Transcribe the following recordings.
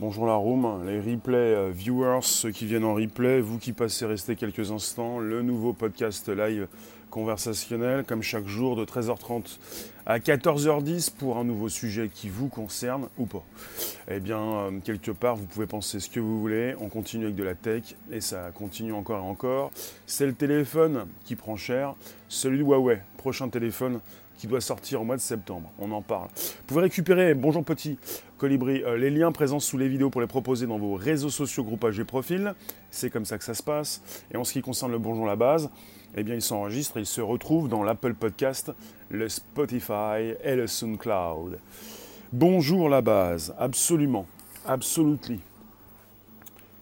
Bonjour la room, les replay euh, viewers, ceux qui viennent en replay, vous qui passez rester quelques instants, le nouveau podcast live conversationnel, comme chaque jour de 13h30 à 14h10 pour un nouveau sujet qui vous concerne ou pas. Eh bien, euh, quelque part, vous pouvez penser ce que vous voulez, on continue avec de la tech et ça continue encore et encore. C'est le téléphone qui prend cher, celui de Huawei, prochain téléphone qui doit sortir au mois de septembre. On en parle. Vous pouvez récupérer, bonjour petit colibri, euh, les liens présents sous les vidéos pour les proposer dans vos réseaux sociaux, groupages et profils. C'est comme ça que ça se passe. Et en ce qui concerne le bonjour la base, eh bien, il s'enregistre et il se retrouve dans l'Apple Podcast, le Spotify et le SoundCloud. Bonjour la base, absolument, absolutely.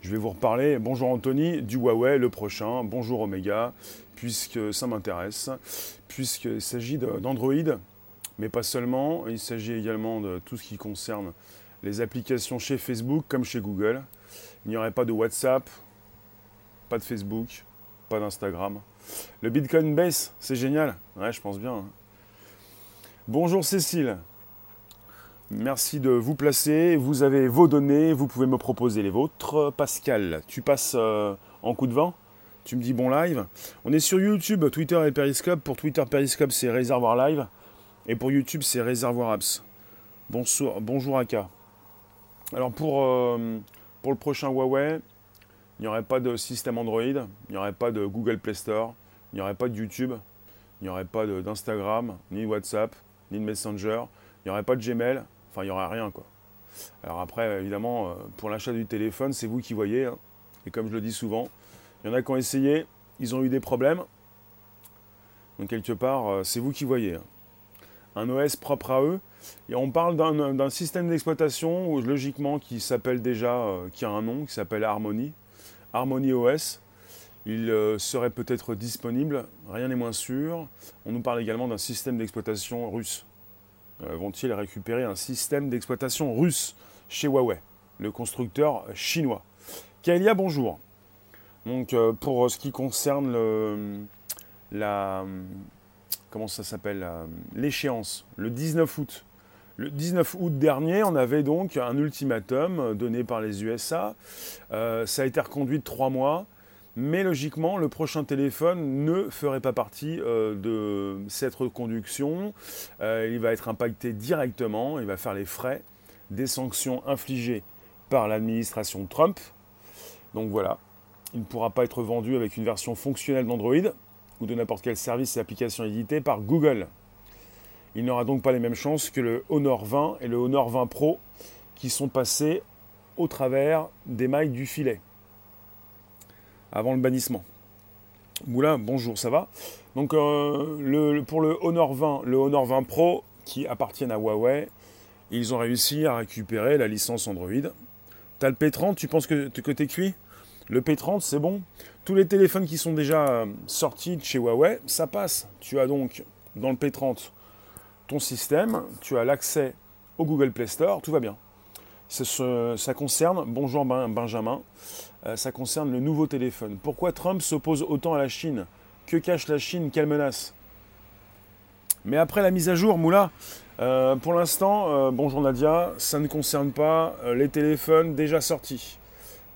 Je vais vous reparler, bonjour Anthony, du Huawei, le prochain, bonjour Omega, puisque ça m'intéresse, puisqu'il s'agit d'Android, mais pas seulement, il s'agit également de tout ce qui concerne les applications chez Facebook comme chez Google. Il n'y aurait pas de WhatsApp, pas de Facebook, pas d'Instagram. Le Bitcoin baisse, c'est génial. Ouais, je pense bien. Hein. Bonjour Cécile. Merci de vous placer. Vous avez vos données, vous pouvez me proposer les vôtres. Pascal, tu passes euh, en coup de vent? Tu me dis bon live. On est sur YouTube, Twitter et Periscope. Pour Twitter, Periscope, c'est Réservoir Live. Et pour YouTube, c'est Réservoir Apps. Bonsoir, bonjour Aka. Alors pour, euh, pour le prochain Huawei, il n'y aurait pas de système Android, il n'y aurait pas de Google Play Store, il n'y aurait pas de YouTube, il n'y aurait pas d'Instagram, ni WhatsApp, ni de Messenger, il n'y aurait pas de Gmail, enfin il n'y aurait rien quoi. Alors après, évidemment, euh, pour l'achat du téléphone, c'est vous qui voyez. Hein. Et comme je le dis souvent, il y en a qui ont essayé, ils ont eu des problèmes. Donc quelque part, euh, c'est vous qui voyez. Hein. Un OS propre à eux. Et on parle d'un système d'exploitation, logiquement, qui s'appelle déjà, euh, qui a un nom, qui s'appelle Harmony. Harmony OS. Il euh, serait peut-être disponible, rien n'est moins sûr. On nous parle également d'un système d'exploitation russe. Vont-ils récupérer un système d'exploitation russe chez Huawei, le constructeur chinois? Kaelia, bonjour. Donc euh, pour ce qui concerne le, la comment ça s'appelle l'échéance, le 19 août. Le 19 août dernier, on avait donc un ultimatum donné par les USA. Euh, ça a été reconduit de trois mois, mais logiquement, le prochain téléphone ne ferait pas partie euh, de cette reconduction. Euh, il va être impacté directement, il va faire les frais des sanctions infligées par l'administration Trump. Donc voilà, il ne pourra pas être vendu avec une version fonctionnelle d'Android ou de n'importe quel service et application édité par Google. Il n'aura donc pas les mêmes chances que le Honor 20 et le Honor 20 Pro qui sont passés au travers des mailles du filet avant le bannissement. Moulin, bonjour, ça va? Donc euh, pour le Honor 20, le Honor 20 Pro qui appartiennent à Huawei, ils ont réussi à récupérer la licence Android. T'as le P30, tu penses que, que t'es cuit? Le P30, c'est bon. Tous les téléphones qui sont déjà euh, sortis de chez Huawei, ça passe. Tu as donc dans le P30 ton système, tu as l'accès au Google Play Store, tout va bien. Ça, concerne, bonjour Benjamin, euh, ça concerne le nouveau téléphone. Pourquoi Trump s'oppose autant à la Chine? Que cache la Chine? Quelle menace? Mais après la mise à jour, Moula, euh, pour l'instant, bonjour Nadia, ça ne concerne pas les téléphones déjà sortis.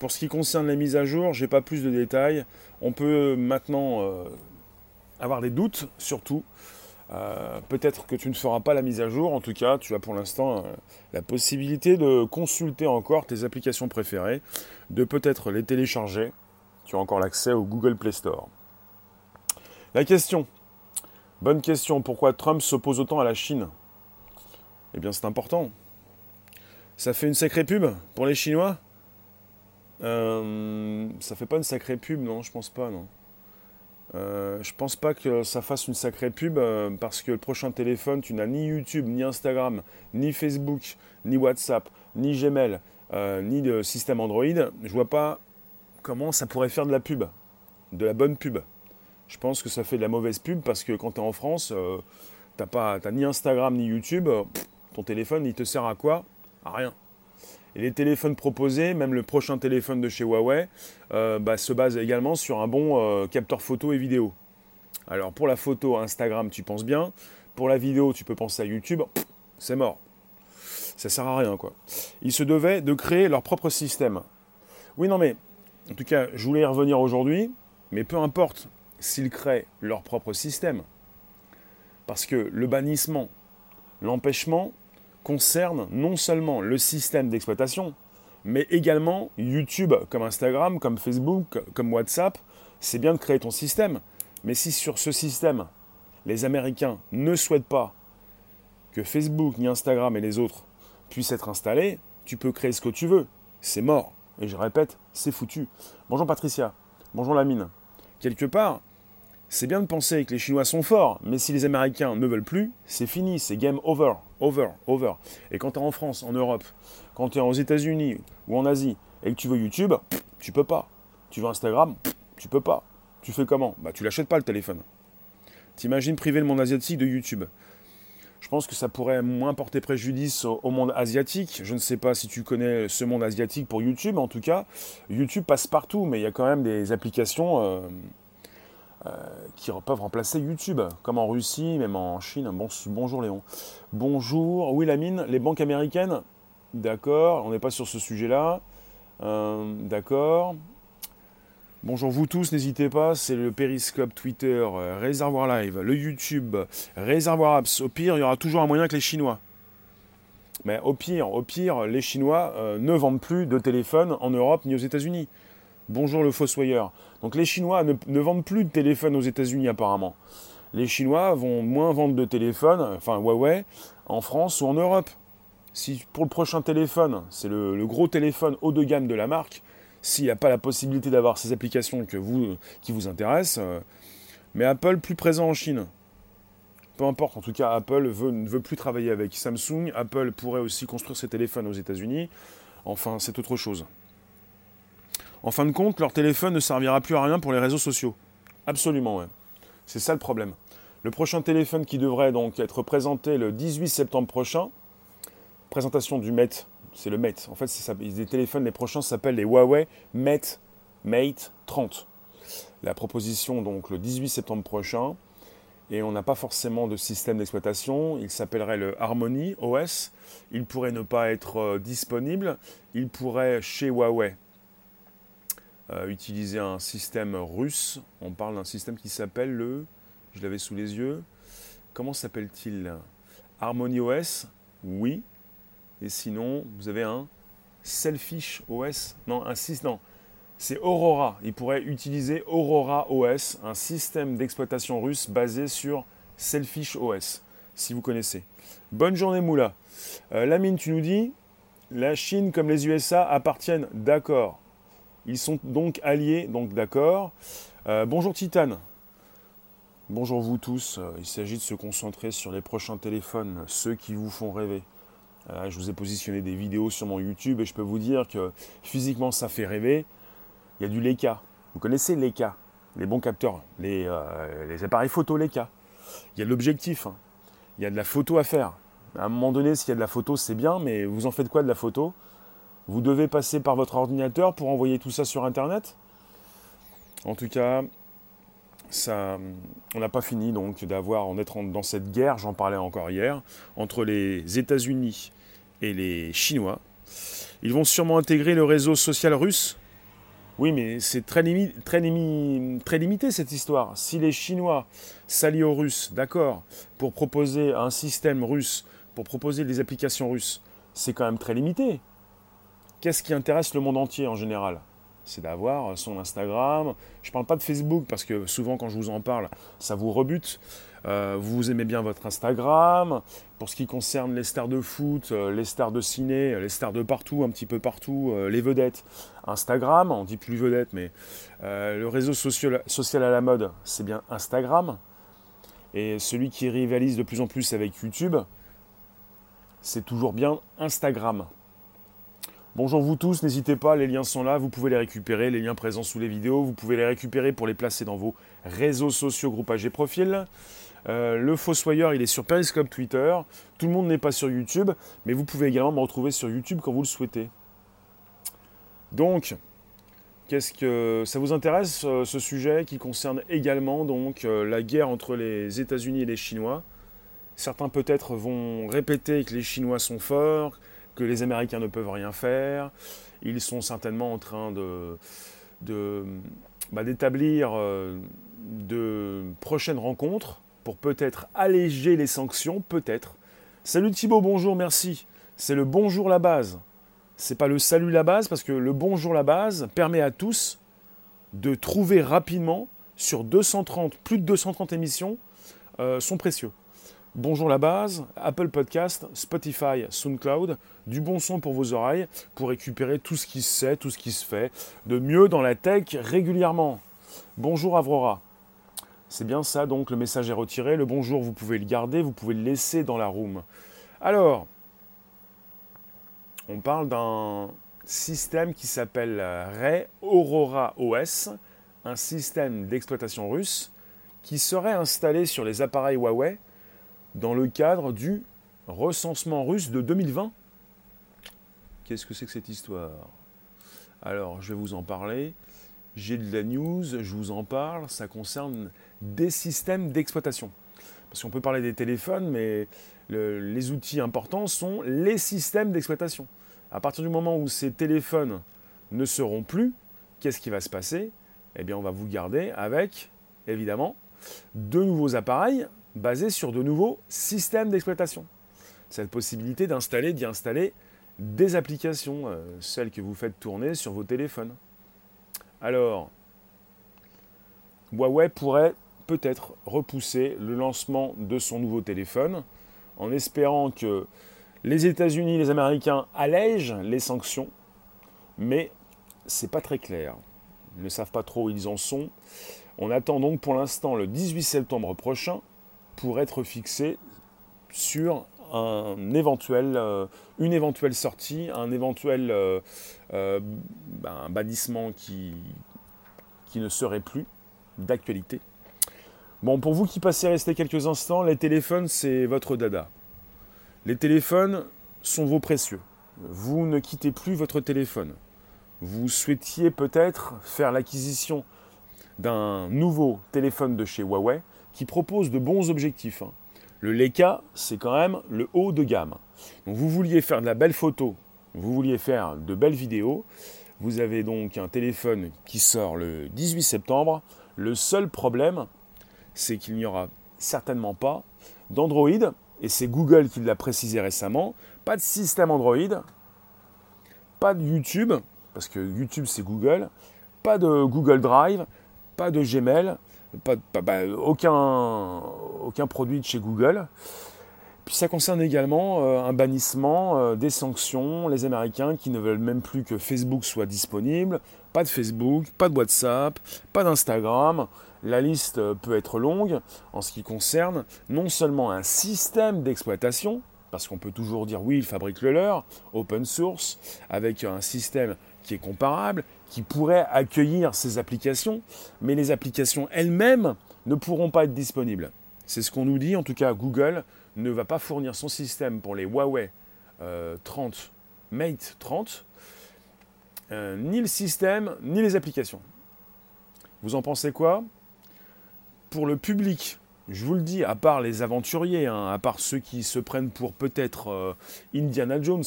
Pour ce qui concerne les mises à jour, j'ai pas plus de détails. On peut maintenant avoir des doutes, surtout euh, peut-être que tu ne feras pas la mise à jour. En tout cas, tu as pour l'instant euh, la possibilité de consulter encore tes applications préférées, de peut-être les télécharger. Tu as encore l'accès au Google Play Store. La question. Bonne question. Pourquoi Trump s'oppose autant à la Chine? Eh bien, c'est important. Ça fait une sacrée pub pour les Chinois? Euh, Ça fait pas une sacrée pub, non Je pense pas, non. Euh, je pense pas que ça fasse une sacrée pub euh, parce que le prochain téléphone, tu n'as ni YouTube, ni Instagram, ni Facebook, ni WhatsApp, ni Gmail, ni de système Android. Je vois pas comment ça pourrait faire de la pub, de la bonne pub. Je pense que ça fait de la mauvaise pub parce que quand tu es en France, tu n'as ni Instagram ni YouTube. ton téléphone, il te sert à quoi? À rien. Et les téléphones proposés, même le prochain téléphone de chez Huawei, euh, bah, se base également sur un bon euh, capteur photo et vidéo. Alors pour la photo, Instagram, tu penses bien. Pour la vidéo, tu peux penser à YouTube. C'est mort. Ça sert à rien, quoi. Ils se devaient de créer leur propre système. Oui, non, mais en tout cas, je voulais y revenir aujourd'hui, mais peu importe s'ils créent leur propre système. Parce que le bannissement, l'empêchement concerne non seulement le système d'exploitation, mais également YouTube, comme Instagram, comme Facebook, comme WhatsApp. C'est bien de créer ton système, mais si sur ce système, les Américains ne souhaitent pas que Facebook, ni Instagram et les autres puissent être installés, tu peux créer ce que tu veux. C'est mort. Et je répète, c'est foutu. Bonjour Patricia. Bonjour Lamine. Quelque part, c'est bien de penser que les Chinois sont forts, mais si les Américains ne veulent plus, c'est fini, c'est game over, over, over. Et quand tu es en France, en Europe, quand tu es aux États-Unis ou en Asie et que tu veux YouTube, tu peux pas. Tu veux Instagram, tu peux pas. Tu fais comment? Bah tu l'achètes pas le téléphone. T'imagines priver le monde asiatique de YouTube? Je pense que ça pourrait moins porter préjudice au, monde asiatique. Je ne sais pas si tu connais ce monde asiatique pour YouTube. En tout cas, YouTube passe partout, mais il y a quand même des applications euh, euh, qui peuvent remplacer YouTube, comme en Russie, même en Chine. Bon, bonjour Léon. Bonjour. Oui, les banques américaines D'accord, on n'est pas sur ce sujet-là. Euh, d'accord. Bonjour vous tous, n'hésitez pas, c'est le Periscope Twitter, euh, Réservoir Live, le YouTube, Réservoir Apps. Au pire, il y aura toujours un moyen que les Chinois. Mais au pire, au pire, les Chinois ne vendent plus de téléphone en Europe ni aux États-Unis. Bonjour le fossoyeur. Donc les Chinois ne, vendent plus de téléphone aux États-Unis apparemment. Les Chinois vont moins vendre de téléphone, enfin Huawei, en France ou en Europe. Si pour le prochain téléphone, c'est le, gros téléphone haut de gamme de la marque, s'il n'y a pas la possibilité d'avoir ces applications qui vous intéressent. Euh, mais Apple plus présent en Chine. Peu importe, en tout cas, Apple ne veut plus travailler avec Samsung. Apple pourrait aussi construire ses téléphones aux États-Unis. Enfin, c'est autre chose. En fin de compte, leur téléphone ne servira plus à rien pour les réseaux sociaux. Absolument, ouais. C'est ça le problème. Le prochain téléphone qui devrait donc être présenté le 18 septembre prochain, présentation du Mate c'est le Mate. En fait, ça, les téléphones, les prochains s'appellent les Huawei Mate, Mate 30. La proposition, donc, le 18 septembre prochain. Et on n'a pas forcément de système d'exploitation. Il s'appellerait le Harmony OS. Il pourrait ne pas être euh, disponible. Il pourrait, chez Huawei, euh, utiliser un système russe. On parle d'un système qui s'appelle le. Je l'avais sous les yeux. Comment s'appelle-t-il? Harmony OS Oui, et sinon, vous avez un Selfish OS. Non, un 6, non. C'est Aurora. Il pourrait utiliser Aurora OS, un système d'exploitation russe basé sur Selfish OS, si vous connaissez. Bonne journée, Moula. Euh, Lamine, tu nous dis la Chine comme les USA appartiennent, d'accord. Ils sont donc alliés, donc d'accord. Euh, bonjour Titane. Bonjour vous tous. Euh, il s'agit de se concentrer sur les prochains téléphones, ceux qui vous font rêver. Euh, je vous ai positionné des vidéos sur mon YouTube et je peux vous dire que physiquement ça fait rêver. Il y a du Leica. Vous connaissez Leica, les bons capteurs, les, appareils photo Leica. Il y a de l'objectif. Hein. Il y a de la photo à faire. À un moment donné, s'il y a de la photo, c'est bien, mais vous en faites quoi de la photo? Vous devez passer par votre ordinateur pour envoyer tout ça sur Internet En tout cas, ça, on n'a pas fini donc d'avoir, en dans cette guerre, j'en parlais encore hier, entre les États-Unis et les Chinois. Ils vont sûrement intégrer le réseau social russe. Oui, mais c'est très, très, très limité cette histoire. Si les Chinois s'allient aux Russes, d'accord, pour proposer un système russe, pour proposer des applications russes, c'est quand même très limité. Qu'est-ce qui intéresse le monde entier en général? C'est d'avoir son Instagram. Je ne parle pas de Facebook parce que souvent quand je vous en parle, ça vous rebute. Euh, vous aimez bien votre Instagram. Pour ce qui concerne les stars de foot, euh, les stars de ciné, les stars de partout, un petit peu partout, euh, les vedettes, Instagram, on dit plus vedette, mais le réseau social, social à la mode, c'est bien Instagram. Et celui qui rivalise de plus en plus avec YouTube, c'est toujours bien Instagram. Bonjour vous tous, n'hésitez pas, les liens sont là, vous pouvez les récupérer, les liens présents sous les vidéos, vous pouvez les récupérer pour les placer dans vos réseaux sociaux, groupages et profils. Euh, le Fossoyeur, il est sur Periscope Twitter. Tout le monde n'est pas sur YouTube, mais vous pouvez également me retrouver sur YouTube quand vous le souhaitez. Donc, qu'est-ce que ça vous intéresse euh, ce sujet qui concerne également donc euh, la guerre entre les États-Unis et les Chinois? Certains peut-être vont répéter que les Chinois sont forts, que les Américains ne peuvent rien faire. Ils sont certainement en train de, bah, d'établir euh, de prochaines rencontres pour peut-être alléger les sanctions, peut-être. Salut Thibaut, bonjour, merci. C'est le bonjour la base. C'est pas le salut la base parce que le bonjour la base permet à tous de trouver rapidement sur 230, plus de 230 émissions, euh, sont précieux. Bonjour la base, Apple Podcast, Spotify, SoundCloud, du bon son pour vos oreilles pour récupérer tout ce qui se sait, tout ce qui se fait de mieux dans la tech régulièrement. Bonjour Avrora. C'est bien ça, donc le message est retiré. Le bonjour, vous pouvez le garder, vous pouvez le laisser dans la room. Alors, on parle d'un système qui s'appelle Ray Aurora OS, un système d'exploitation russe qui serait installé sur les appareils Huawei dans le cadre du recensement russe de 2020. Qu'est-ce que c'est que cette histoire? Alors, je vais vous en parler. J'ai de la news, je vous en parle. Ça concerne des systèmes d'exploitation. Parce qu'on peut parler des téléphones, mais les outils importants sont les systèmes d'exploitation. À partir du moment où ces téléphones ne seront plus, qu'est-ce qui va se passer? Eh bien, on va vous garder avec, évidemment, de nouveaux appareils basés sur de nouveaux systèmes d'exploitation. Cette possibilité d'installer, d'y installer des applications, euh, celles que vous faites tourner sur vos téléphones. Alors, Huawei pourrait peut-être repousser le lancement de son nouveau téléphone en espérant que les États-Unis, les Américains allègent les sanctions, mais c'est pas très clair. Ils ne savent pas trop où ils en sont. On attend donc pour l'instant le 18 septembre prochain pour être fixé sur un euh, une éventuelle sortie, un éventuel euh, euh, ben, bannissement qui, qui ne serait plus d'actualité. Bon, pour vous qui passez rester quelques instants, les téléphones, c'est votre dada. Les téléphones sont vos précieux. Vous ne quittez plus votre téléphone. Vous souhaitiez peut-être faire l'acquisition d'un nouveau téléphone de chez Huawei qui propose de bons objectifs. Le Leica, c'est quand même le haut de gamme. Vous vouliez faire de la belle photo, vous vouliez faire de belles vidéos. Vous avez donc un téléphone qui sort le 18 septembre. Le seul problème, c'est qu'il n'y aura certainement pas d'Android et c'est Google qui l'a précisé récemment, pas de système Android, pas de YouTube, parce que YouTube c'est Google, pas de Google Drive, pas de Gmail, pas, bah, aucun, aucun produit de chez Google. Puis ça concerne également euh, un bannissement euh, des sanctions, les Américains qui ne veulent même plus que Facebook soit disponible, pas de Facebook, pas de WhatsApp, pas d'Instagram, la liste euh, peut être longue. En ce qui concerne non seulement un système d'exploitation, parce qu'on peut toujours dire oui, ils fabriquent le leur, open source, avec un système est comparable, qui pourrait accueillir ces applications, mais les applications elles-mêmes ne pourront pas être disponibles. C'est ce qu'on nous dit, en tout cas Google ne va pas fournir son système pour les Huawei 30 euh, Mate 30, euh, ni le système, ni les applications. Vous en pensez quoi? Pour le public, je vous le dis, à part les aventuriers, hein, à part ceux qui se prennent pour peut-être euh, Indiana Jones,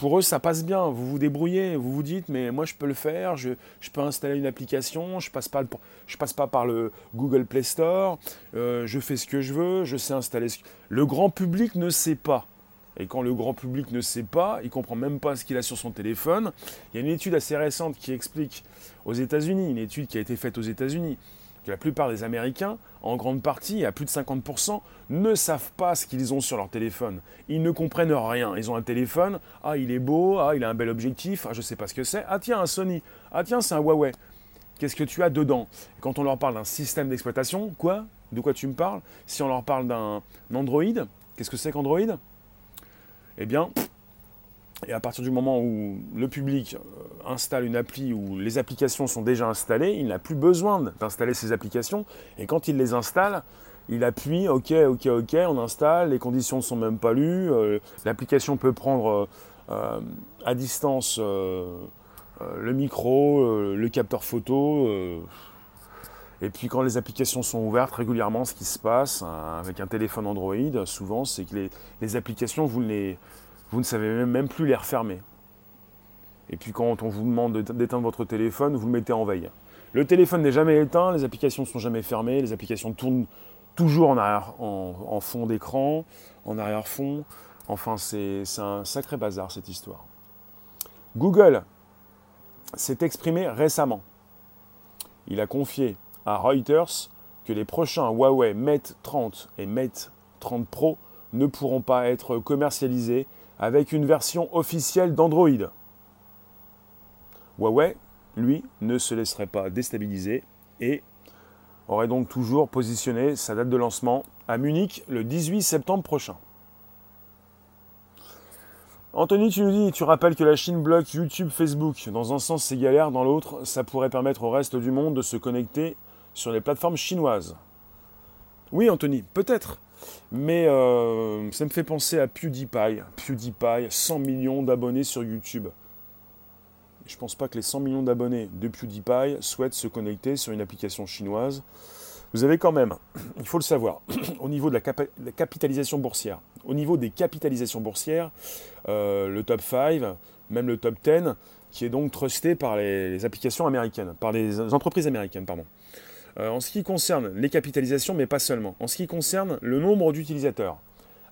pour eux ça passe bien, vous vous débrouillez, vous vous dites mais moi je peux le faire, je, peux installer une application, je passe pas, passe pas par le Google Play Store, euh, je fais ce que je veux, je sais installer ce que... Le grand public ne sait pas. Et quand le grand public ne sait pas, il comprend même pas ce qu'il a sur son téléphone. Il y a une étude assez récente qui explique aux États-Unis, une étude qui a été faite aux États-Unis, que la plupart des Américains, en grande partie, à plus de 50%, ne savent pas ce qu'ils ont sur leur téléphone. Ils ne comprennent rien. Ils ont un téléphone, ah il est beau, ah il a un bel objectif, ah je sais pas ce que c'est, ah tiens un Sony, ah tiens c'est un Huawei. Qu'est-ce que tu as dedans? Quand on leur parle d'un système d'exploitation, quoi? De quoi tu me parles? Si on leur parle d'un Android, qu'est-ce que c'est qu'Android? Eh bien, et à partir du moment où le public euh, installe une appli où les applications sont déjà installées, il n'a plus besoin d'installer ces applications. Et quand il les installe, il appuie OK, OK, OK, on installe, les conditions ne sont même pas lues, euh, l'application peut prendre euh, à distance le micro, le capteur photo. Et puis quand les applications sont ouvertes régulièrement, ce qui se passe hein, avec un téléphone Android, souvent, c'est que les, applications, vous, vous ne savez même plus les refermer. Et puis quand on vous demande d'éteindre votre téléphone, vous le mettez en veille. Le téléphone n'est jamais éteint, les applications ne sont jamais fermées, les applications tournent toujours en, arrière, en, fond d'écran, en arrière-fond. Enfin, c'est un sacré bazar cette histoire. Google s'est exprimé récemment. Il a confié à Reuters que les prochains Huawei Mate 30 et Mate 30 Pro ne pourront pas être commercialisés avec une version officielle d'Android. Huawei, lui, ne se laisserait pas déstabiliser et aurait donc toujours positionné sa date de lancement à Munich le 18 septembre prochain. Anthony, tu nous dis, tu rappelles que la Chine bloque YouTube, Facebook. Dans un sens, c'est galère, dans l'autre, ça pourrait permettre au reste du monde de se connecter sur les plateformes chinoises. Oui, Anthony, peut-être. Mais euh, ça me fait penser à PewDiePie. PewDiePie, 100 millions d'abonnés sur YouTube. Je ne pense pas que les 100 millions d'abonnés de PewDiePie souhaitent se connecter sur une application chinoise. Vous avez quand même, il faut le savoir, au niveau de la, capitalisation boursière, au niveau des capitalisations boursières, euh, le top 5, même le top 10, qui est donc trusté par les, applications américaines, par les entreprises américaines, pardon. Euh, en ce qui concerne les capitalisations, mais pas seulement, en ce qui concerne le nombre d'utilisateurs,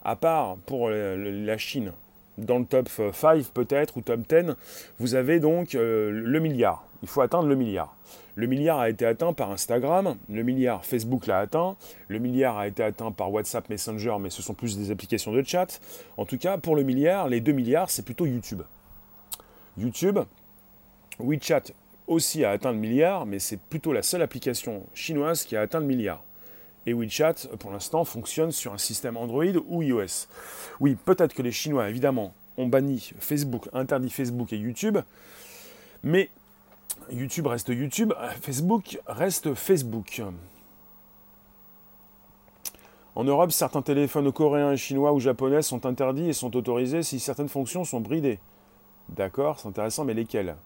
à part pour la Chine, dans le top 5 peut-être, ou top 10, vous avez donc euh, le milliard. Il faut atteindre le milliard. Le milliard a été atteint par Instagram, le milliard Facebook l'a atteint, le milliard a été atteint par WhatsApp Messenger, mais ce sont plus des applications de chat. En tout cas, pour le milliard, les 2 milliards, c'est plutôt YouTube. YouTube, WeChat aussi a atteint le milliard, mais c'est plutôt la seule application chinoise qui a atteint le milliard. Et WeChat, pour l'instant, fonctionne sur un système Android ou iOS. Oui, peut-être que les Chinois, évidemment, ont banni Facebook, interdit Facebook et YouTube, mais YouTube reste YouTube, Facebook reste Facebook. En Europe, certains téléphones coréens, chinois ou japonais sont interdits et sont autorisés si certaines fonctions sont bridées. D'accord, c'est intéressant, mais lesquelles?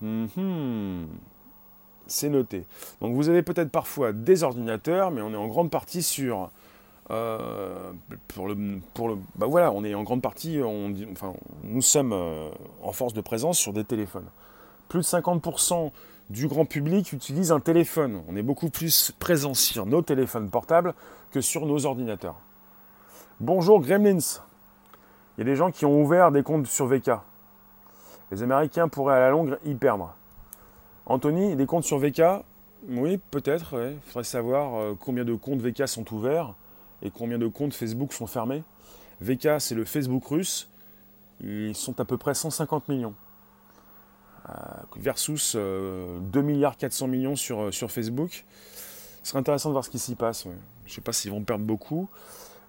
Mhm. C'est noté. Donc vous avez peut-être parfois des ordinateurs, mais on est en grande partie sur... Euh, bah voilà, on est en grande partie, enfin, nous sommes euh, en force de présence sur des téléphones. Plus de 50% du grand public utilise un téléphone. On est beaucoup plus présent sur nos téléphones portables que sur nos ordinateurs. Bonjour Gremlins. Il y a des gens qui ont ouvert des comptes sur VK. Les Américains pourraient à la longue y perdre. Anthony, des comptes sur VK Oui, peut-être. Il faudrait savoir euh, combien de comptes VK sont ouverts et combien de comptes Facebook sont fermés. VK, c'est le Facebook russe. Ils sont à peu près 150 millions. Euh, versus 2 euh, milliards 400 millions sur, sur Facebook. Ce serait intéressant de voir ce qui s'y passe. Je ne sais pas s'ils vont perdre beaucoup.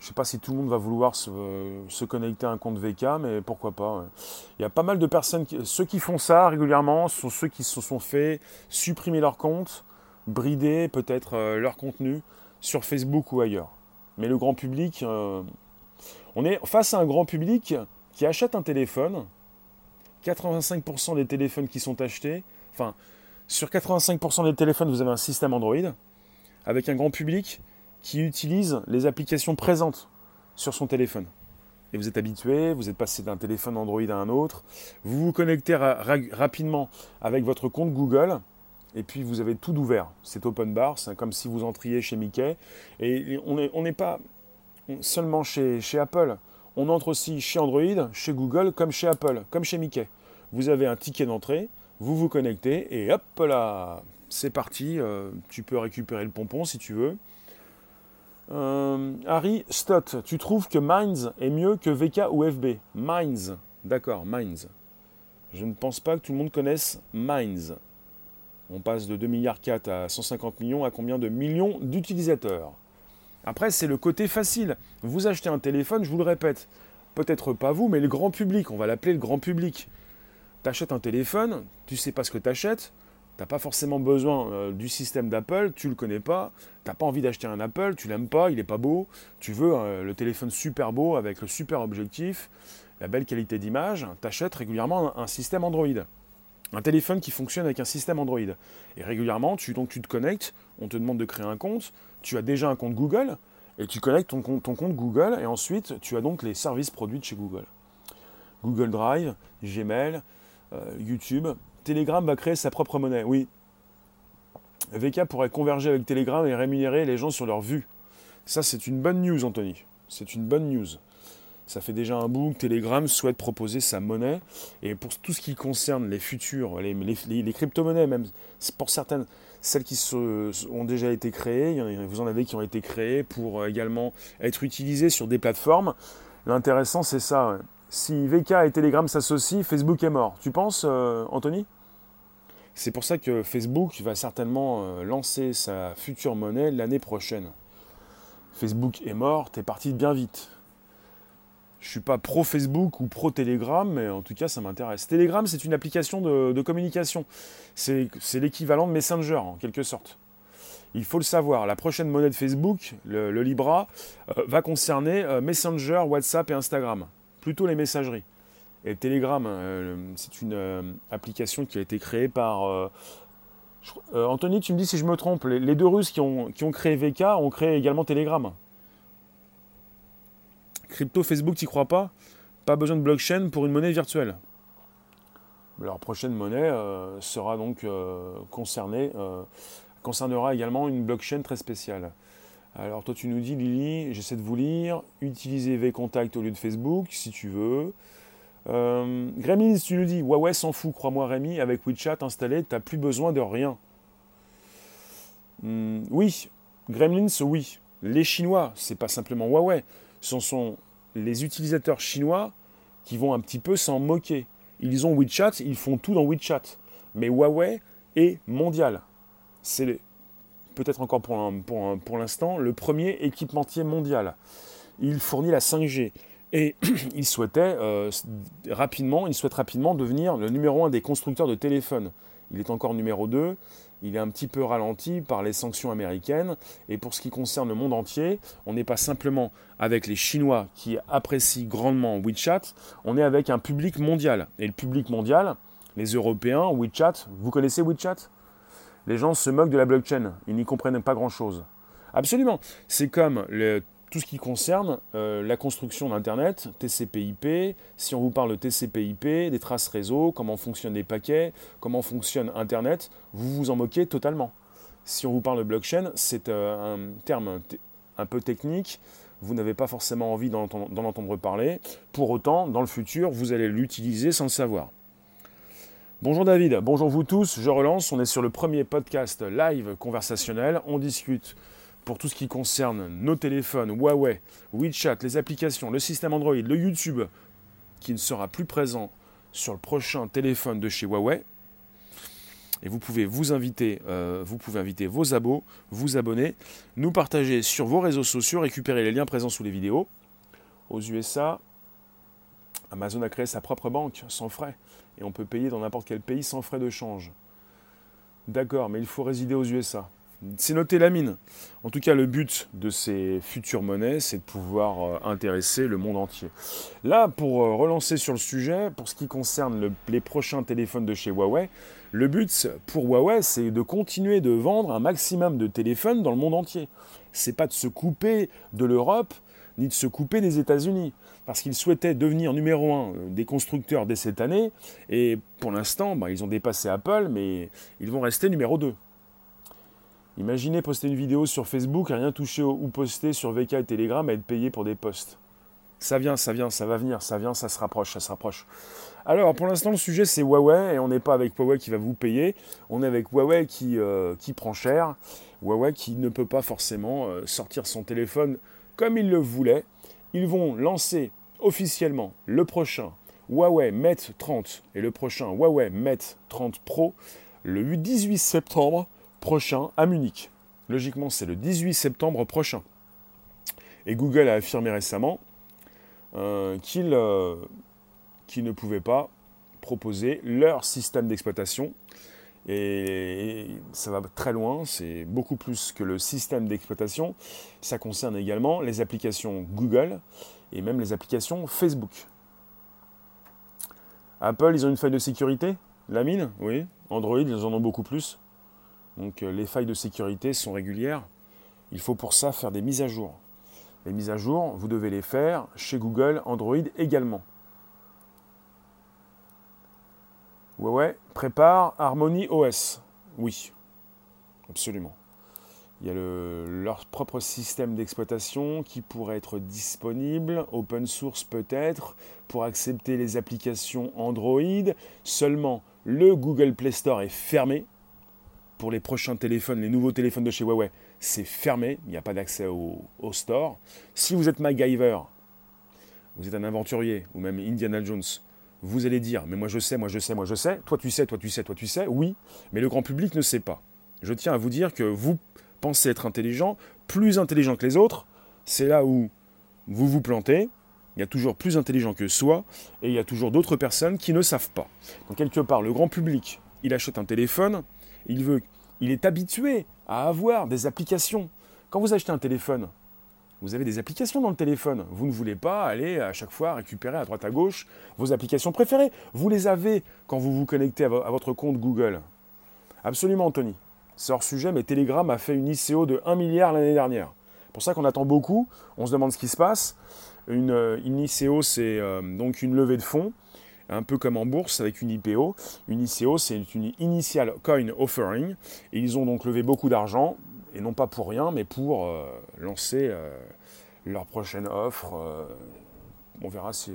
Je ne sais pas si tout le monde va vouloir se, connecter à un compte VK, mais pourquoi pas. Il y a pas mal de personnes, qui, ceux qui font ça régulièrement sont ceux qui se sont fait supprimer leur compte, brider peut-être euh, leur contenu sur Facebook ou ailleurs. Mais le grand public, euh, on est face à un grand public qui achète un téléphone. 85% des téléphones qui sont achetés, enfin, sur 85% des téléphones, vous avez un système Android, avec un grand public qui utilise les applications présentes sur son téléphone. Et vous êtes habitué, vous êtes passé d'un téléphone Android à un autre, vous vous connectez rapidement avec votre compte Google, et puis vous avez tout ouvert. C'est open bar, c'est comme si vous entriez chez Mickey. Et on n'est pas seulement chez, chez Apple, on entre aussi chez Android, chez Google, comme chez Apple, comme chez Mickey. Vous avez un ticket d'entrée, vous vous connectez, et hop là, c'est parti, euh, tu peux récupérer le pompon si tu veux. Euh, Harry Stott, tu trouves que Minds est mieux que VK ou FB Minds, d'accord, Minds. Je ne pense pas que tout le monde connaisse Minds. On passe de 2 milliards 4 à 150 millions à combien de millions d'utilisateurs? Après, c'est le côté facile. Vous achetez un téléphone, je vous le répète, peut-être pas vous, mais le grand public, on va l'appeler le grand public. Tu achètes un téléphone, tu sais pas ce que tu n'as pas forcément besoin euh, du système d'Apple, tu le connais pas, tu n'as pas envie d'acheter un Apple, tu l'aimes pas, il n'est pas beau, tu veux euh, le téléphone super beau avec le super objectif, la belle qualité d'image, tu achètes régulièrement un, système Android. Un téléphone qui fonctionne avec un système Android. Et régulièrement, tu, donc, tu te connectes, on te demande de créer un compte, tu as déjà un compte Google, et tu connectes ton compte, ton compte Google, et ensuite tu as donc les services produits de chez Google. Google Drive, Gmail, euh, YouTube. Telegram va créer sa propre monnaie, oui. VK pourrait converger avec Telegram et rémunérer les gens sur leur vue. Ça, c'est une bonne news, Anthony. C'est une bonne news. Ça fait déjà un bout que Telegram souhaite proposer sa monnaie. Et pour tout ce qui concerne les futurs, les, crypto-monnaies, même pour certaines, celles qui ont déjà été créées, vous en avez qui ont été créées pour également être utilisées sur des plateformes. L'intéressant, c'est ça. Si VK et Telegram s'associent, Facebook est mort. Tu penses, euh, Anthony? C'est pour ça que Facebook va certainement euh, lancer sa future monnaie l'année prochaine. Facebook est mort, t'es parti bien vite. Je suis pas pro Facebook ou pro Telegram, mais en tout cas, ça m'intéresse. Telegram, c'est une application de, communication. C'est l'équivalent de Messenger, en quelque sorte. Il faut le savoir, la prochaine monnaie de Facebook, le, Libra, euh, va concerner Messenger, WhatsApp et Instagram. Plutôt les messageries. Et Telegram, euh, c'est une application qui a été créée par... Anthony, tu me dis si je me trompe, les, deux Russes qui ont, qui ont créé VK ont créé également Telegram. Crypto, Facebook, t'y crois pas? Pas besoin de blockchain pour une monnaie virtuelle. Leur prochaine monnaie euh, sera donc euh, concernée, euh, concernera également une blockchain très spéciale. Alors toi tu nous dis Lily, j'essaie de vous lire, utilisez VContact au lieu de Facebook si tu veux. Gremlins, tu nous dis, Huawei s'en fout, crois-moi Rémi, avec WeChat installé, t'as plus besoin de rien. Hmm, oui, Gremlins, oui. Les Chinois, c'est pas simplement Huawei ce sont les utilisateurs chinois qui vont un petit peu s'en moquer. Ils ont WeChat, ils font tout dans WeChat. Mais Huawei est mondial. C'est peut-être encore pour, pour, l'instant le premier équipementier mondial. Il fournit la 5G. Et il souhaitait euh, rapidement, il souhaite rapidement devenir le numéro un des constructeurs de téléphones. Il est encore numéro 2 il est un petit peu ralenti par les sanctions américaines. Et pour ce qui concerne le monde entier, on n'est pas simplement avec les Chinois qui apprécient grandement WeChat, on est avec un public mondial. Et le public mondial, les Européens, WeChat, vous connaissez WeChat? Les gens se moquent de la blockchain, ils n'y comprennent pas grand-chose. Absolument. C'est comme tout ce qui concerne euh, la construction d'Internet, TCP/IP, si on vous parle de TCP/IP, des traces réseau, comment fonctionnent les paquets, comment fonctionne Internet, vous vous en moquez totalement. Si on vous parle de blockchain, c'est euh, un terme un peu technique, vous n'avez pas forcément envie d'en entendre parler. Pour autant, dans le futur, vous allez l'utiliser sans le savoir. Bonjour David, bonjour vous tous, je relance, on est sur le premier podcast live conversationnel, on discute pour tout ce qui concerne nos téléphones, Huawei, WeChat, les applications, le système Android, le YouTube, qui ne sera plus présent sur le prochain téléphone de chez Huawei. Et vous pouvez vous inviter, euh, vous pouvez inviter vos abos, vous abonner, nous partager sur vos réseaux sociaux, récupérer les liens présents sous les vidéos. Aux USA, Amazon a créé sa propre banque sans frais et on peut payer dans n'importe quel pays sans frais de change. D'accord, mais il faut résider aux USA. C'est noté la mine. En tout cas, le but de ces futures monnaies, c'est de pouvoir euh, intéresser le monde entier. Là, pour euh, relancer sur le sujet, pour ce qui concerne les prochains téléphones de chez Huawei, le but pour Huawei, c'est de continuer de vendre un maximum de téléphones dans le monde entier. C'est pas de se couper de l'Europe ni de se couper des États-Unis, parce qu'ils souhaitaient devenir numéro un euh, des constructeurs dès cette année, et pour l'instant, bah, ils ont dépassé Apple, mais ils vont rester numéro 2. Imaginez poster une vidéo sur Facebook, rien toucher ou poster sur VK et Telegram et être payé pour des posts. Ça vient, ça vient, ça va venir, ça vient, ça se rapproche, ça se rapproche. Alors pour l'instant le sujet c'est Huawei et on n'est pas avec Huawei qui va vous payer, on est avec Huawei qui, euh, qui prend cher, Huawei qui ne peut pas forcément euh, sortir son téléphone comme il le voulait. Ils vont lancer officiellement le prochain Huawei Mate 30 et le prochain Huawei Mate 30 Pro le 18 septembre prochain à Munich. Logiquement, c'est le 18 septembre prochain. Et Google a affirmé récemment euh, qu'il euh, ne pouvait pas proposer leur système d'exploitation. Et, ça va très loin, c'est beaucoup plus que le système d'exploitation. Ça concerne également les applications Google et même les applications Facebook. Apple, ils ont une faille de sécurité La mine, oui. Android, ils en ont beaucoup plus. Donc euh, les failles de sécurité sont régulières. Il faut pour ça faire des mises à jour. Les mises à jour, vous devez les faire chez Google, Android également. Ouais, prépare Harmony OS. Oui, absolument. Il y a leur propre système d'exploitation qui pourrait être disponible, open source peut-être, pour accepter les applications Android. Seulement, le Google Play Store est fermé. Pour les prochains téléphones, les nouveaux téléphones de chez Huawei, c'est fermé. Il n'y a pas d'accès au, au, store. Si vous êtes MacGyver, vous êtes un aventurier, ou même Indiana Jones, vous allez dire, mais moi je sais, moi je sais, moi je sais. Toi tu sais, toi tu sais, toi tu sais. Oui, mais le grand public ne sait pas. Je tiens à vous dire que vous pensez être intelligent, plus intelligent que les autres, c'est là où vous vous plantez. Il y a toujours plus intelligent que soi et il y a toujours d'autres personnes qui ne savent pas. Donc quelque part, le grand public, il achète un téléphone, il veut, il est habitué à avoir des applications. Quand vous achetez un téléphone, vous avez des applications dans le téléphone. Vous ne voulez pas aller à chaque fois récupérer à droite à gauche vos applications préférées. Vous les avez quand vous vous connectez à, votre compte Google. Absolument, Anthony. C'est hors sujet, mais Telegram a fait une ICO de 1 milliard l'année dernière. C'est pour ça qu'on attend beaucoup, on se demande ce qui se passe. Une, euh, ICO, c'est euh, donc une levée de fonds, un peu comme en bourse avec une IPO. Une ICO, c'est une Initial Coin Offering. Ils ont donc levé beaucoup d'argent, et non pas pour rien, mais pour euh, lancer leur prochaine offre. on verra si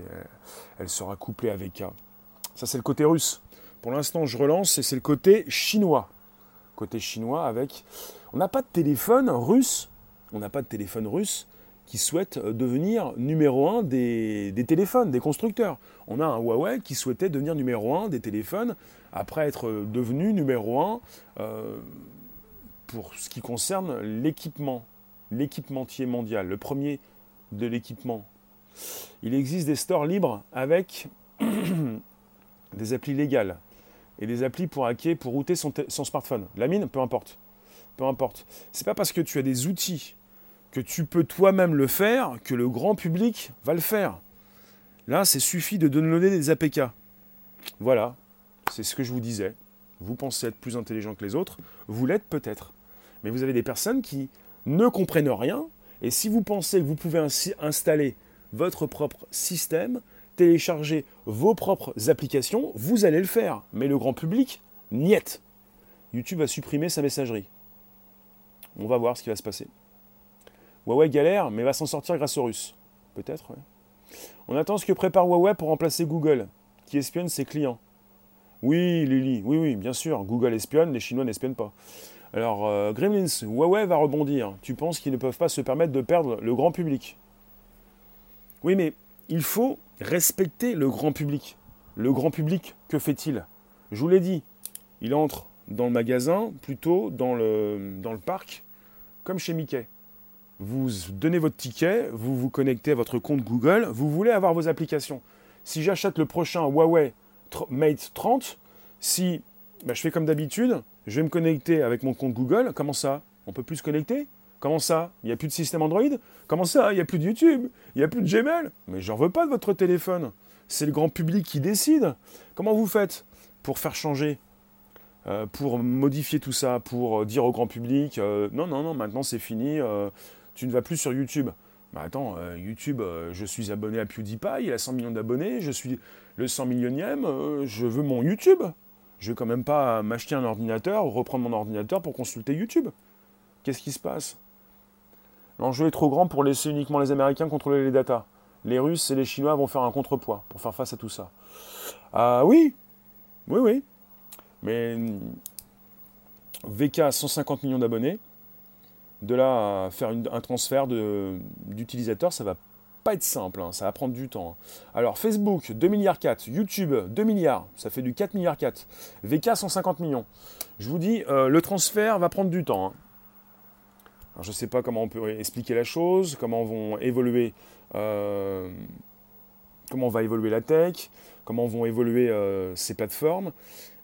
elle, sera couplée avec A. Ça, c'est le côté russe. Pour l'instant, je relance, et c'est le côté chinois côté chinois avec. On n'a pas de téléphone russe, on n'a pas de téléphone russe qui souhaite euh, devenir numéro un des, téléphones, des constructeurs. On a un Huawei qui souhaitait devenir numéro un des téléphones après être devenu numéro un euh, pour ce qui concerne l'équipement, l'équipementier mondial, le premier de l'équipement. Il existe des stores libres avec des applis légales et des applis pour hacker, pour router son, smartphone. La mine, peu importe. Peu importe. C'est pas parce que tu as des outils que tu peux toi-même le faire que le grand public va le faire. Là, c'est suffit de downloader des APK. Voilà, c'est ce que je vous disais. Vous pensez être plus intelligent que les autres, vous l'êtes peut-être. Mais vous avez des personnes qui ne comprennent rien, et si vous pensez que vous pouvez ainsi installer votre propre système, télécharger vos propres applications, vous allez le faire. Mais le grand public, niet. YouTube va supprimer sa messagerie. On va voir ce qui va se passer. Huawei galère, mais va s'en sortir grâce aux Russes. Peut-être, On attend ce que prépare Huawei pour remplacer Google, qui espionne ses clients. Oui, Lily, oui, oui, bien sûr, Google espionne, les Chinois n'espionnent pas. Alors, euh, Gremlins, Huawei va rebondir. Tu penses qu'ils ne peuvent pas se permettre de perdre le grand public? Oui, mais il faut respecter le grand public. Le grand public, que fait-il? Je vous l'ai dit, il entre dans le magasin, plutôt dans le, parc, comme chez Mickey. Vous donnez votre ticket, vous vous connectez à votre compte Google, vous voulez avoir vos applications. Si j'achète le prochain Huawei Mate 30, si bah, je fais comme d'habitude, je vais me connecter avec mon compte Google, comment ça? On peut plus se connecter? Comment ça? Il n'y a plus de système Android? Comment ça? Il n'y a plus de YouTube? Il n'y a plus de Gmail? Mais j'en veux pas de votre téléphone. C'est le grand public qui décide. Comment vous faites pour faire changer? Euh, Pour modifier tout ça Pour euh, dire au grand public euh, Non, non, non, maintenant c'est fini. tu ne vas plus sur YouTube. Mais attends, YouTube, je suis abonné à PewDiePie, il a 100 millions d'abonnés, je suis le 100 millionième, je veux mon YouTube. Je vais quand même pas m'acheter un ordinateur ou reprendre mon ordinateur pour consulter YouTube. Qu'est-ce qui se passe? L'enjeu est trop grand pour laisser uniquement les Américains contrôler les datas. Les Russes et les Chinois vont faire un contrepoids pour faire face à tout ça. Ah oui, oui, oui. Mais VK a 150 millions d'abonnés. De là à faire un transfert d'utilisateurs, ça va pas être simple, hein. ça va prendre du temps. Alors Facebook, 2 milliards 4, YouTube, 2 milliards, ça fait du 4 milliards 4. VK, 150 millions. Je vous dis, euh, le transfert va prendre du temps. Hein je ne sais pas comment on peut expliquer la chose, comment vont évoluer, euh, comment va évoluer la tech, comment vont évoluer euh, ces plateformes.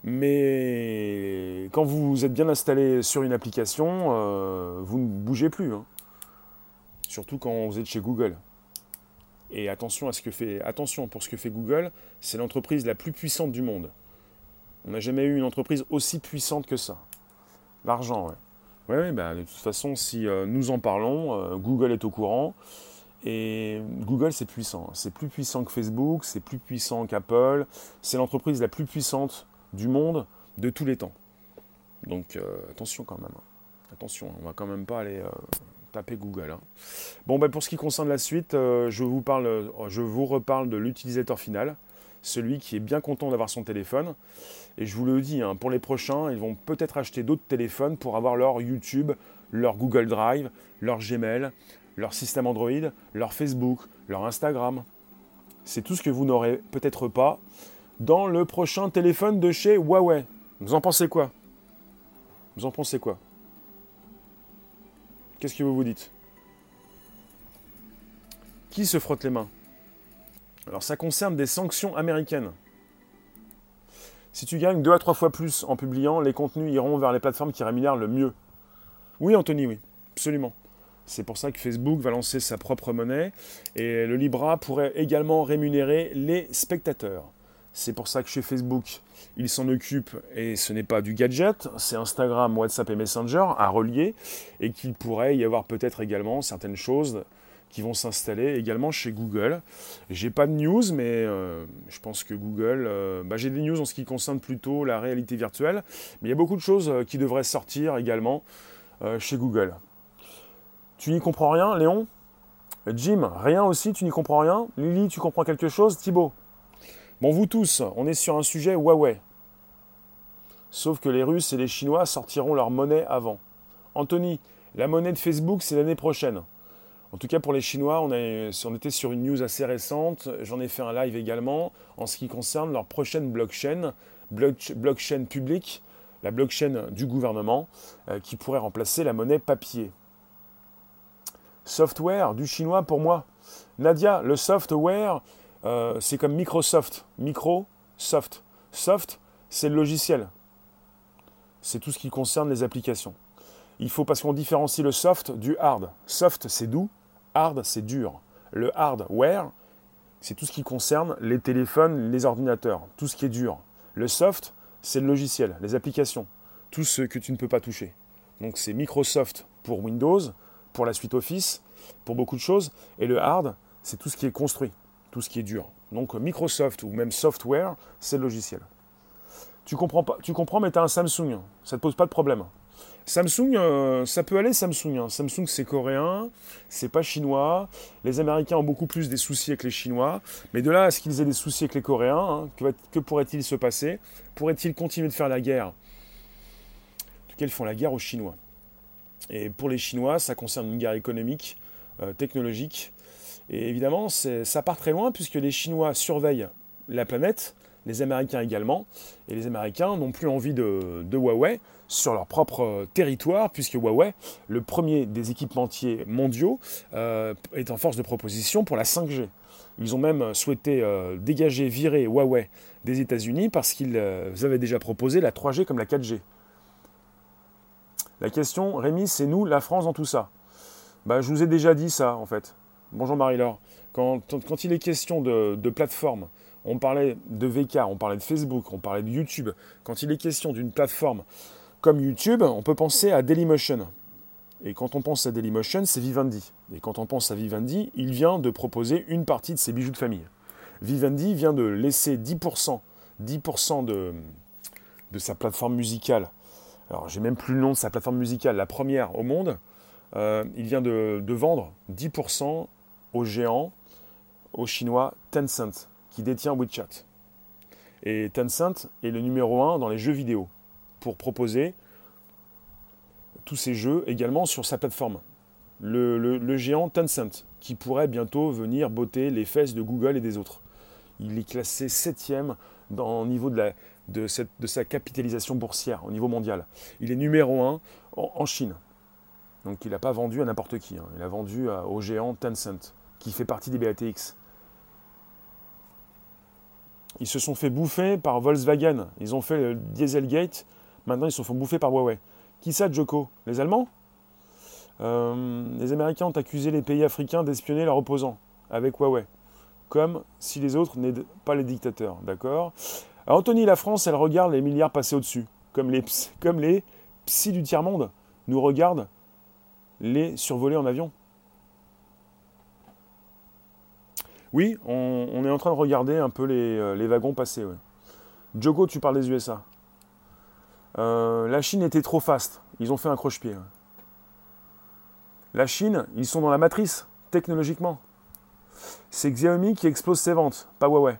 Mais quand vous êtes bien installé sur une application, vous ne bougez plus. Hein. Surtout quand vous êtes chez Google. Et attention à ce que fait, pour ce que fait Google, c'est l'entreprise la plus puissante du monde. On n'a jamais eu une entreprise aussi puissante que ça. L'argent, ouais. Oui, bah, de toute façon, si euh, nous en parlons, euh, Google est au courant. Et Google, c'est puissant. C'est plus puissant que Facebook, c'est plus puissant qu'Apple. C'est l'entreprise la plus puissante du monde de tous les temps. Donc euh, attention quand même. Attention, on va quand même pas aller taper Google. Hein. Bon, bah, pour ce qui concerne la suite, je, vous parle, je vous reparle de l'utilisateur final, celui qui est bien content d'avoir son téléphone. Et je vous le dis, hein, pour les prochains, ils vont peut-être acheter d'autres téléphones pour avoir leur YouTube, leur Google Drive, leur Gmail, leur système Android, leur Facebook, leur Instagram. C'est tout ce que vous n'aurez peut-être pas dans le prochain téléphone de chez Huawei. Vous en pensez quoi? Vous en pensez quoi? Qu'est-ce que vous vous dites? Qui se frotte les mains? Alors ça concerne des sanctions américaines. Si tu gagnes deux à trois fois plus en publiant, les contenus iront vers les plateformes qui rémunèrent le mieux. Oui, Anthony, oui, absolument. C'est pour ça que Facebook va lancer sa propre monnaie et le Libra pourrait également rémunérer les spectateurs. C'est pour ça que chez Facebook, il s'en occupe et ce n'est pas du gadget, c'est Instagram, WhatsApp et Messenger à relier et qu'il pourrait y avoir peut-être également certaines choses qui vont s'installer également chez Google. J'ai pas de news, mais euh, je pense que Google, euh, bah, j'ai des news en ce qui concerne plutôt la réalité virtuelle, mais il y a beaucoup de choses euh, qui devraient sortir également chez Google. Tu n'y comprends rien, Léon? Jim, rien aussi, tu n'y comprends rien? Lily, tu comprends quelque chose? Thibaut? Bon, vous tous, on est sur un sujet Huawei. Sauf que les Russes et les Chinois sortiront leur monnaie avant. Anthony, la monnaie de Facebook, c'est l'année prochaine. En tout cas, pour les Chinois, on, était sur une news assez récente. J'en ai fait un live également en ce qui concerne leur prochaine blockchain, blockchain publique, la blockchain du gouvernement, euh, qui pourrait remplacer la monnaie papier. Software du chinois pour moi. Nadia, le software, euh, c'est comme Microsoft. Microsoft. Soft, c'est le logiciel. C'est tout ce qui concerne les applications. Il faut parce qu'on différencie le soft du hard. Soft, c'est doux, Hard, c'est dur. Le hardware, c'est tout ce qui concerne les téléphones, les ordinateurs, tout ce qui est dur. Le soft, c'est le logiciel, les applications, tout ce que tu ne peux pas toucher. Donc c'est Microsoft pour Windows, pour la suite Office, pour beaucoup de choses. Et le hard, c'est tout ce qui est construit, tout ce qui est dur. Donc Microsoft ou même software, c'est le logiciel. Tu comprends, pas, tu comprends mais tu un Samsung, ça ne te pose pas de problème. Samsung, euh, ça peut aller Samsung. Hein. Samsung, c'est coréen, c'est pas chinois. Les Américains ont beaucoup plus des soucis avec les Chinois. Mais de là à ce qu'ils aient des soucis avec les Coréens, hein, que, pourrait-il se passer? Pourraient-ils continuer de faire la guerre? En tout cas, ils font la guerre aux Chinois. Et pour les Chinois, ça concerne une guerre économique, euh, technologique. Et évidemment, ça part très loin puisque les Chinois surveillent la planète, les Américains également. Et les Américains n'ont plus envie de Huawei sur leur propre euh, territoire, puisque Huawei, le premier des équipementiers mondiaux, euh, est en force de proposition pour la 5G. Ils ont même souhaité euh, dégager, virer Huawei des États-Unis parce qu'ils avaient déjà proposé la 3G comme la 4G. La question, Rémi, c'est nous, la France, dans tout ça. Bah, je vous ai déjà dit ça, en fait. Bonjour Marie-Laure. Quand, il est question de, de plateforme, on parlait de VK, on parlait de Facebook, on parlait de YouTube. Quand il est question d'une plateforme comme YouTube, on peut penser à Dailymotion. Et quand on pense à Dailymotion, c'est Vivendi. Et quand on pense à Vivendi, il vient de proposer une partie de ses bijoux de famille. Vivendi vient de laisser 10%, 10% de, de sa plateforme musicale. Alors, j'ai même plus le nom de sa plateforme musicale, la première au monde. Euh, il vient de, de vendre 10% au géant, au chinois Tencent, qui détient WeChat. Et Tencent est le numéro 1 dans les jeux vidéo pour proposer tous ces jeux également sur sa plateforme. Le, géant Tencent, qui pourrait bientôt venir botter les fesses de Google et des autres. Il est classé septième au niveau de, la, de, cette, de, sa capitalisation boursière au niveau mondial. Il est numéro un en, Chine. Donc il n'a pas vendu à n'importe qui. Hein. Il a vendu au géant Tencent, qui fait partie des BATX. Ils se sont fait bouffer par Volkswagen. Ils ont fait le Dieselgate Maintenant, ils se font bouffer par Huawei. Qui ça, Joko? Les Allemands? Euh, Les Américains ont accusé les pays africains d'espionner leurs opposants avec Huawei, comme si les autres n'aident pas les dictateurs, d'accord? Anthony, la France, elle regarde les milliards passés au-dessus, comme les, comme les psy du tiers-monde nous regardent les survoler en avion. Oui, on, est en train de regarder un peu les, euh, wagons passer. Ouais. Jogo, tu parles des USA. Euh, la Chine était trop fast. Ils ont fait un croche-pied. La Chine, ils sont dans la matrice, technologiquement. C'est Xiaomi qui explose ses ventes, pas Huawei.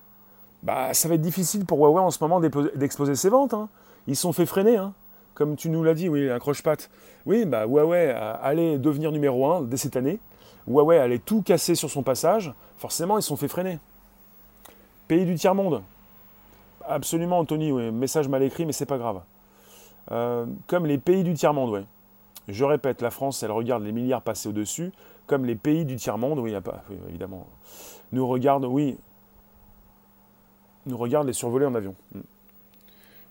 Bah, ça va être difficile pour Huawei en ce moment d'exploser ses ventes. Hein. Ils sont fait freiner, hein. comme tu nous l'as dit, oui, un croche-patte. Oui, bah, Huawei allait devenir numéro 1 dès cette année. Huawei allait tout casser sur son passage. Forcément, ils sont fait freiner. Pays du tiers-monde. Absolument, Anthony, oui. Message mal écrit, mais c'est pas grave. Euh, comme les pays du tiers-monde, oui. Je répète, la France, elle regarde les milliards passés au-dessus, comme les pays du tiers-monde, oui, pas, évidemment, nous regarde, oui, nous regarde les survoler en avion. Hmm.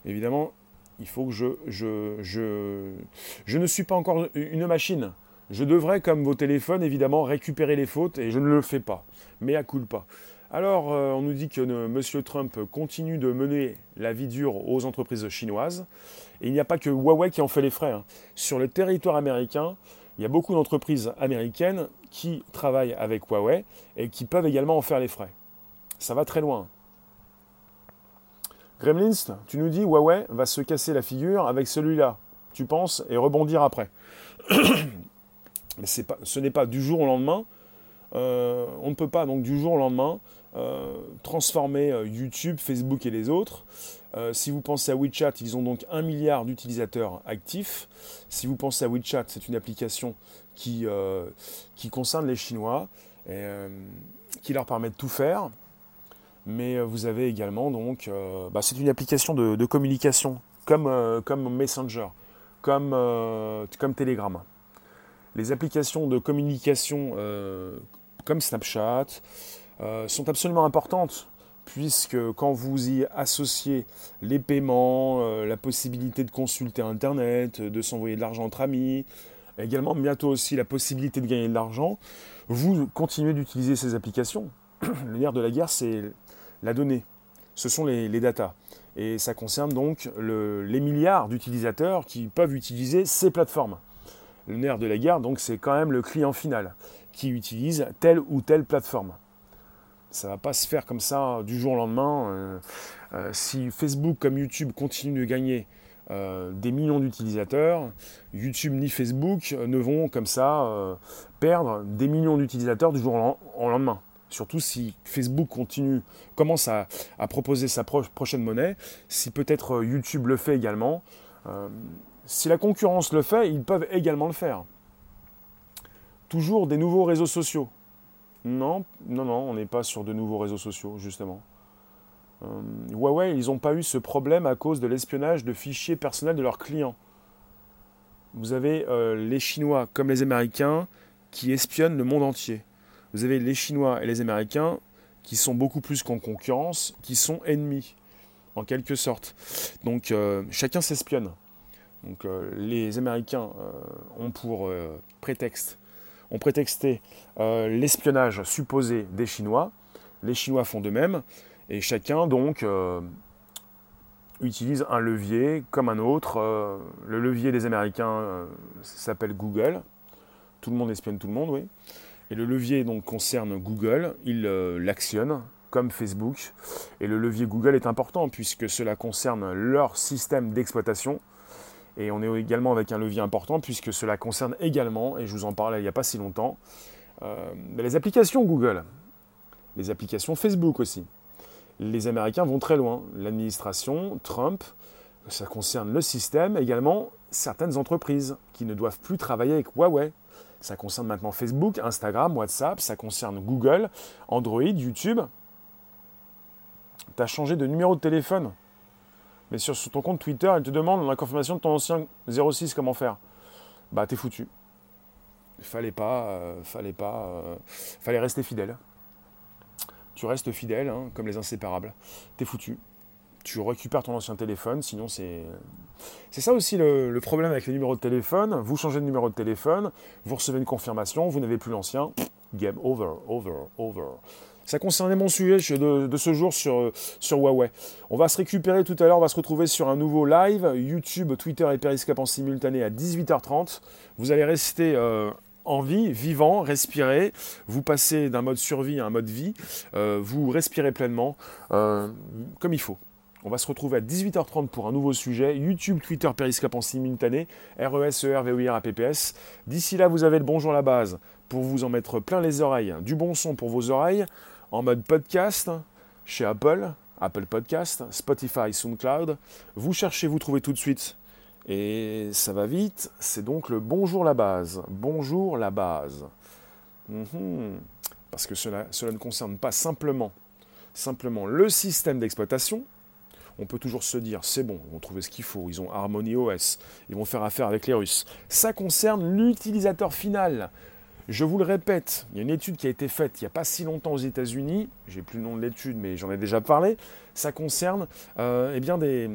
Évidemment, il faut que je, je, je, je ne suis pas encore une machine. Je devrais, comme vos téléphones, évidemment, récupérer les fautes et je ne le fais pas. Mais à coup pas. Alors, euh, on nous dit que M. Trump continue de mener la vie dure aux entreprises chinoises. Et il n'y a pas que Huawei qui en fait les frais. Hein. Sur le territoire américain, il y a beaucoup d'entreprises américaines qui travaillent avec Huawei et qui peuvent également en faire les frais. Ça va très loin. Gremlins, tu nous dis Huawei va se casser la figure avec celui-là. Tu penses et rebondir après. Ce n'est pas du jour au lendemain. Euh, on ne peut pas donc du jour au lendemain euh, transformer euh, YouTube, Facebook et les autres. Si vous pensez à WeChat, ils ont donc un milliard d'utilisateurs actifs. Si vous pensez à WeChat, c'est une application qui, qui concerne les Chinois et qui leur permet de tout faire. Mais vous avez également donc, bah, c'est une application de, communication comme, comme Messenger, comme, comme Telegram. Les applications de communication comme Snapchat, euh, sont absolument importantes, puisque quand vous y associez les paiements, euh, la possibilité de consulter Internet, de s'envoyer de l'argent entre amis, également bientôt aussi la possibilité de gagner de l'argent, vous continuez d'utiliser ces applications. Le nerf de la guerre, c'est la donnée. Ce sont les datas. Et ça concerne donc les milliards d'utilisateurs qui peuvent utiliser ces plateformes. Le nerf de la guerre, donc, c'est quand même le client final qui utilise telle ou telle plateforme. Ça ne va pas se faire comme ça du jour au lendemain. Euh, euh, si Facebook comme YouTube continuent de gagner euh, des millions d'utilisateurs, YouTube ni Facebook ne vont comme ça perdre des millions d'utilisateurs du jour au lendemain. Surtout si Facebook continue, commence à, proposer sa prochaine monnaie, si peut-être YouTube le fait également. Si la concurrence le fait, ils peuvent également le faire. Toujours des nouveaux réseaux sociaux. Non, non, non, on n'est pas sur de nouveaux réseaux sociaux, justement. Euh, Huawei, ils n'ont pas eu ce problème à cause de l'espionnage de fichiers personnels de leurs clients. Vous avez euh, les Chinois comme les Américains qui espionnent le monde entier. Vous avez les Chinois et les Américains qui sont beaucoup plus qu'en concurrence, qui sont ennemis, en quelque sorte. Donc euh, chacun s'espionne. Donc les Américains ont pour prétexte ont prétexté euh, l'espionnage supposé des Chinois. Les Chinois font de même. Et chacun, donc, euh, utilise un levier comme un autre. Euh, le levier des Américains s'appelle Google. Tout le monde espionne tout le monde, oui. Et le levier donc concerne Google. Il l'actionne comme Facebook. Et le levier Google est important puisque cela concerne leur système d'exploitation et on est également avec un levier important puisque cela concerne également, et je vous en parlais il n'y a pas si longtemps, euh, les applications Google, les applications Facebook aussi. Les Américains vont très loin. L'administration, Trump, ça concerne le système, également certaines entreprises qui ne doivent plus travailler avec Huawei. Ça concerne maintenant Facebook, Instagram, WhatsApp, ça concerne Google, Android, YouTube. Tu as changé de numéro de téléphone mais sur, ton compte Twitter, elle te demande la confirmation de ton ancien 06, comment faire? Bah, t'es foutu. Fallait pas, euh, fallait pas, euh, fallait rester fidèle. Tu restes fidèle, hein, comme les inséparables. T'es foutu. Tu récupères ton ancien téléphone, sinon c'est. C'est ça aussi le, problème avec les numéros de téléphone. Vous changez de numéro de téléphone, vous recevez une confirmation, vous n'avez plus l'ancien. Game over, over, over. Ça concernait mon sujet de, ce jour sur, sur Huawei. On va se récupérer tout à l'heure, on va se retrouver sur un nouveau live, YouTube, Twitter et Periscope en simultané à 18h30. Vous allez rester euh, en vie, vivant, respirer. Vous passez d'un mode survie à un mode vie. Euh, vous respirez pleinement, euh, comme il faut. On va se retrouver à 18h30 pour un nouveau sujet. YouTube, Twitter, Periscope en simultané. RES, ER, VOIR, APPS. D'ici là, vous avez le bonjour la base pour vous en mettre plein les oreilles. Du bon son pour vos oreilles en mode podcast chez Apple, Apple Podcast, Spotify, SoundCloud. Vous cherchez, vous trouvez tout de suite. Et ça va vite, c'est donc le bonjour la base. Bonjour la base. Mhm. Parce que cela, cela, ne concerne pas simplement, simplement le système d'exploitation. On peut toujours se dire, c'est bon, ils vont trouver ce qu'il faut, ils ont Harmony OS, ils vont faire affaire avec les Russes. Ça concerne l'utilisateur final, je vous le répète, il y a une étude qui a été faite il n'y a pas si longtemps aux États-Unis, j'ai plus le nom de l'étude, mais j'en ai déjà parlé. Ça concerne euh, eh bien des,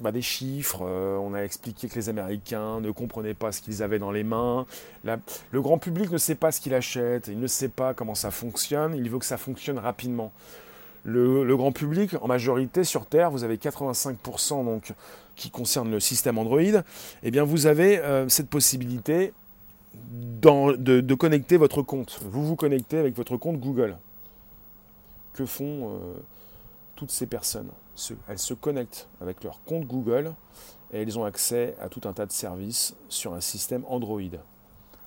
bah, chiffres. Euh, on a expliqué que les Américains ne comprenaient pas ce qu'ils avaient dans les mains. le grand public ne sait pas ce qu'il achète, il ne sait pas comment ça fonctionne, il veut que ça fonctionne rapidement. Le, grand public, en majorité sur Terre, vous avez 85% donc, qui concerne le système Android, eh bien vous avez euh, cette possibilité de, connecter votre compte. Vous vous connectez avec votre compte Google. Que font euh, toutes ces personnes? Elles se connectent avec leur compte Google et elles ont accès à tout un tas de services sur un système Android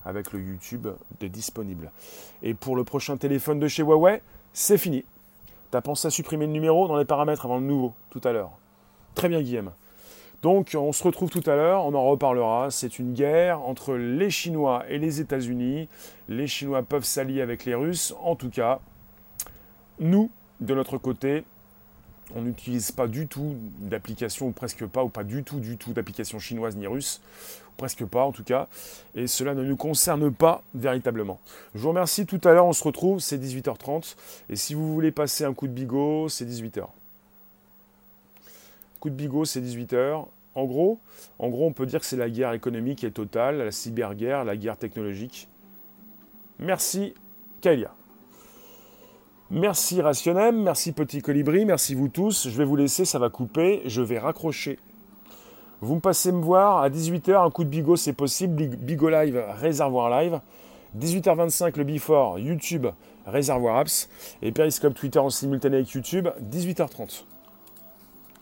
avec le YouTube disponible. Et pour le prochain téléphone de chez Huawei, c'est fini. Tu as pensé à supprimer le numéro dans les paramètres avant le nouveau tout à l'heure. Très bien Guillaume. Donc on se retrouve tout à l'heure, on en reparlera. C'est une guerre entre les Chinois et les États-Unis. Les Chinois peuvent s'allier avec les Russes. En tout cas, nous, de notre côté, on n'utilise pas du tout d'application, ou presque pas, ou pas du tout, du tout d'application chinoise ni russe, presque pas en tout cas, et cela ne nous concerne pas véritablement. Je vous remercie, tout à l'heure on se retrouve, c'est 18h30, et si vous voulez passer un coup de bigot, c'est 18h. Coup de bigot, c'est 18h. En gros, en gros, on peut dire que c'est la guerre économique et totale, la cyberguerre, la guerre technologique. Merci, Kalia. Merci Rationem, merci Petit Colibri, merci vous tous. Je vais vous laisser, ça va couper, je vais raccrocher. Vous me passez me voir à 18h, un coup de bigot, c'est possible. Bigot Live, Réservoir Live. 18h25, le Before, YouTube, Réservoir Apps. Et Periscope Twitter en simultané avec YouTube, 18h30.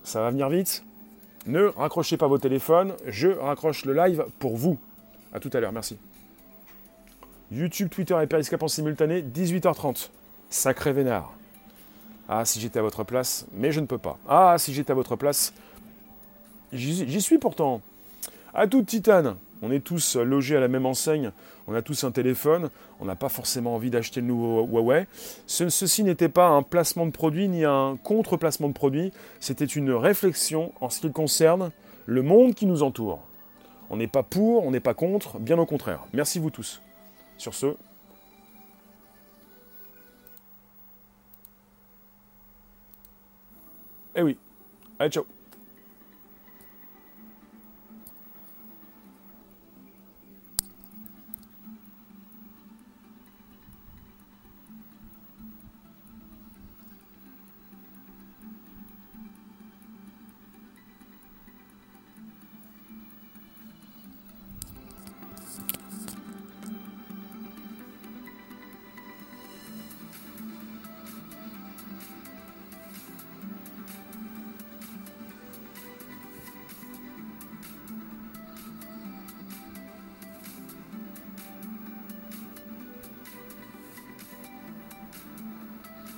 Ça va venir vite. Ne raccrochez pas vos téléphones. Je raccroche le live pour vous. A tout à l'heure. Merci. YouTube, Twitter et Periscope en simultané, 18h30. Sacré vénard. Ah, si j'étais à votre place, mais je ne peux pas. Ah, si j'étais à votre place, j'y suis pourtant. À toute titane. On est tous logés à la même enseigne, on a tous un téléphone, on n'a pas forcément envie d'acheter le nouveau Huawei. ceci n'était pas un placement de produit ni un contre-placement de produit, c'était une réflexion en ce qui concerne le monde qui nous entoure. On n'est pas pour, on n'est pas contre, bien au contraire. Merci vous tous. Sur ce, eh oui. Allez, ciao